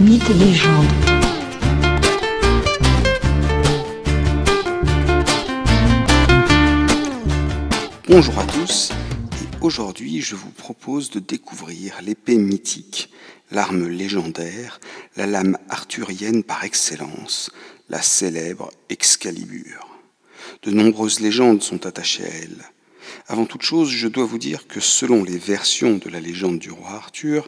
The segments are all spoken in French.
Mythes et légendes. Bonjour à tous, et aujourd'hui je vous propose de découvrir l'épée mythique, l'arme légendaire, la lame arthurienne par excellence, la célèbre Excalibur. De nombreuses légendes sont attachées à elle. Avant toute chose, je dois vous dire que selon les versions de la légende du roi Arthur,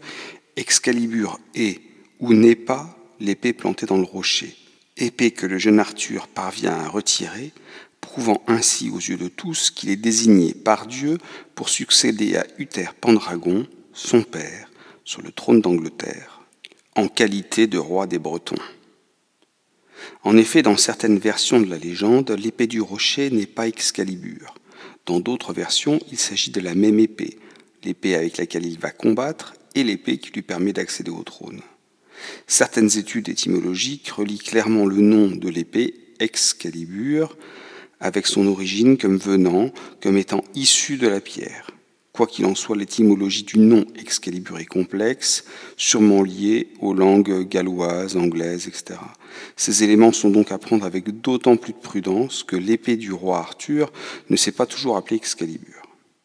Excalibur est ou n'est pas l'épée plantée dans le rocher, épée que le jeune Arthur parvient à retirer, prouvant ainsi aux yeux de tous qu'il est désigné par Dieu pour succéder à Uther Pendragon, son père, sur le trône d'Angleterre, en qualité de roi des Bretons. En effet, dans certaines versions de la légende, l'épée du rocher n'est pas Excalibur. Dans d'autres versions, il s'agit de la même épée, l'épée avec laquelle il va combattre et l'épée qui lui permet d'accéder au trône. Certaines études étymologiques relient clairement le nom de l'épée Excalibur avec son origine comme venant, comme étant issue de la pierre. Quoi qu'il en soit, l'étymologie du nom Excalibur est complexe, sûrement liée aux langues galloises, anglaises, etc. Ces éléments sont donc à prendre avec d'autant plus de prudence que l'épée du roi Arthur ne s'est pas toujours appelée Excalibur.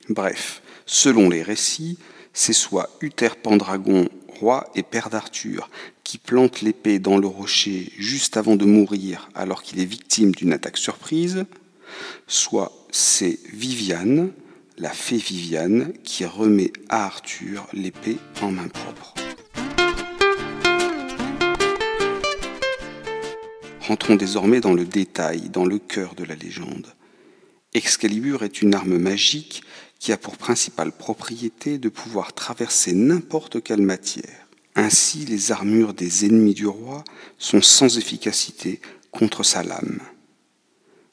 Bref, selon les récits, c'est soit Uther Pendragon, roi et père d'Arthur, qui plante l'épée dans le rocher juste avant de mourir alors qu'il est victime d'une attaque surprise, soit c'est Viviane, la fée Viviane, qui remet à Arthur l'épée en main propre. Rentrons désormais dans le détail, dans le cœur de la légende. Excalibur est une arme magique qui a pour principale propriété de pouvoir traverser n'importe quelle matière. Ainsi, les armures des ennemis du roi sont sans efficacité contre sa lame.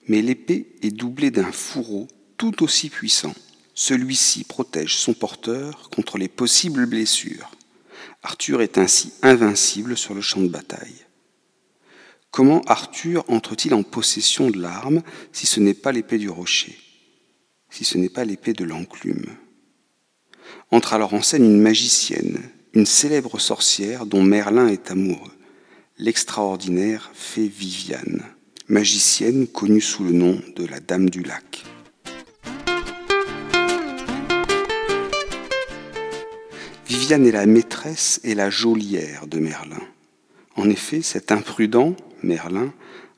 Mais l'épée est doublée d'un fourreau tout aussi puissant. Celui-ci protège son porteur contre les possibles blessures. Arthur est ainsi invincible sur le champ de bataille. Comment Arthur entre-t-il en possession de l'arme si ce n'est pas l'épée du rocher, si ce n'est pas l'épée de l'enclume Entre alors en scène une magicienne, une célèbre sorcière dont Merlin est amoureux, l'extraordinaire fée Viviane, magicienne connue sous le nom de la Dame du Lac. Viviane est la maîtresse et la geôlière de Merlin. En effet, cet imprudent, Merlin,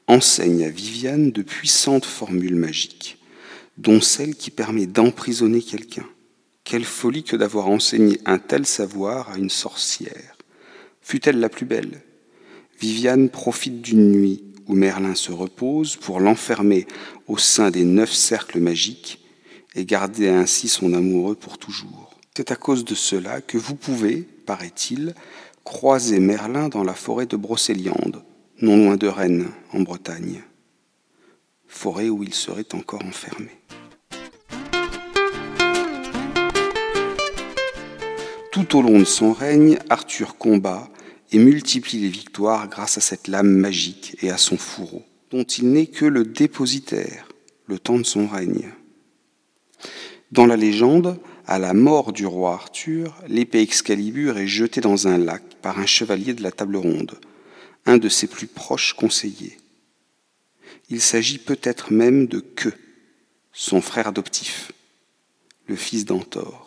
enseigne à Viviane de puissantes formules magiques, dont celle qui permet d'emprisonner quelqu'un. Quelle folie que d'avoir enseigné un tel savoir à une sorcière. Fut-elle la plus belle? Viviane profite d'une nuit où Merlin se repose pour l'enfermer au sein des neuf cercles magiques et garder ainsi son amoureux pour toujours. C'est à cause de cela que vous pouvez, paraît-il, croiser Merlin dans la forêt de Brocéliande, non loin de Rennes, en Bretagne, forêt où il serait encore enfermé. Tout au long de son règne, Arthur combat et multiplie les victoires grâce à cette lame magique et à son fourreau, dont il n'est que le dépositaire le temps de son règne. Dans la légende, à la mort du roi Arthur, l'épée Excalibur est jetée dans un lac par un chevalier de la table ronde, un de ses plus proches conseillers. Il s'agit peut-être même de Que, son frère adoptif, le fils d'Antor.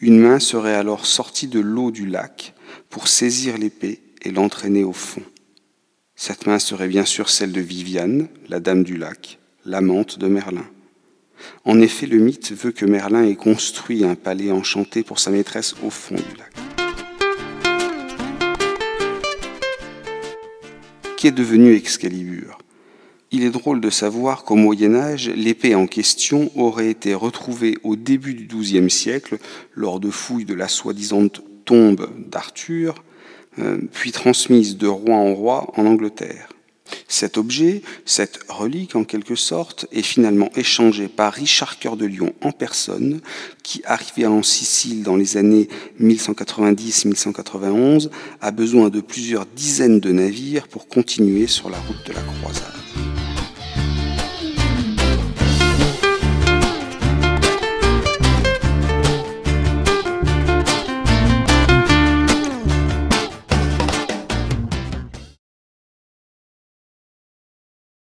Une main serait alors sortie de l'eau du lac pour saisir l'épée et l'entraîner au fond. Cette main serait bien sûr celle de Viviane, la dame du lac, l'amante de Merlin. En effet, le mythe veut que Merlin ait construit un palais enchanté pour sa maîtresse au fond du lac. Qu'est devenu Excalibur? Il est drôle de savoir qu'au Moyen Âge, l'épée en question aurait été retrouvée au début du XIIe siècle lors de fouilles de la soi-disant tombe d'Arthur, euh, puis transmise de roi en roi en Angleterre. Cet objet, cette relique en quelque sorte, est finalement échangé par Richard Cœur de Lion en personne, qui, arrivé en Sicile dans les années 1190-1191, a besoin de plusieurs dizaines de navires pour continuer sur la route de la croisade.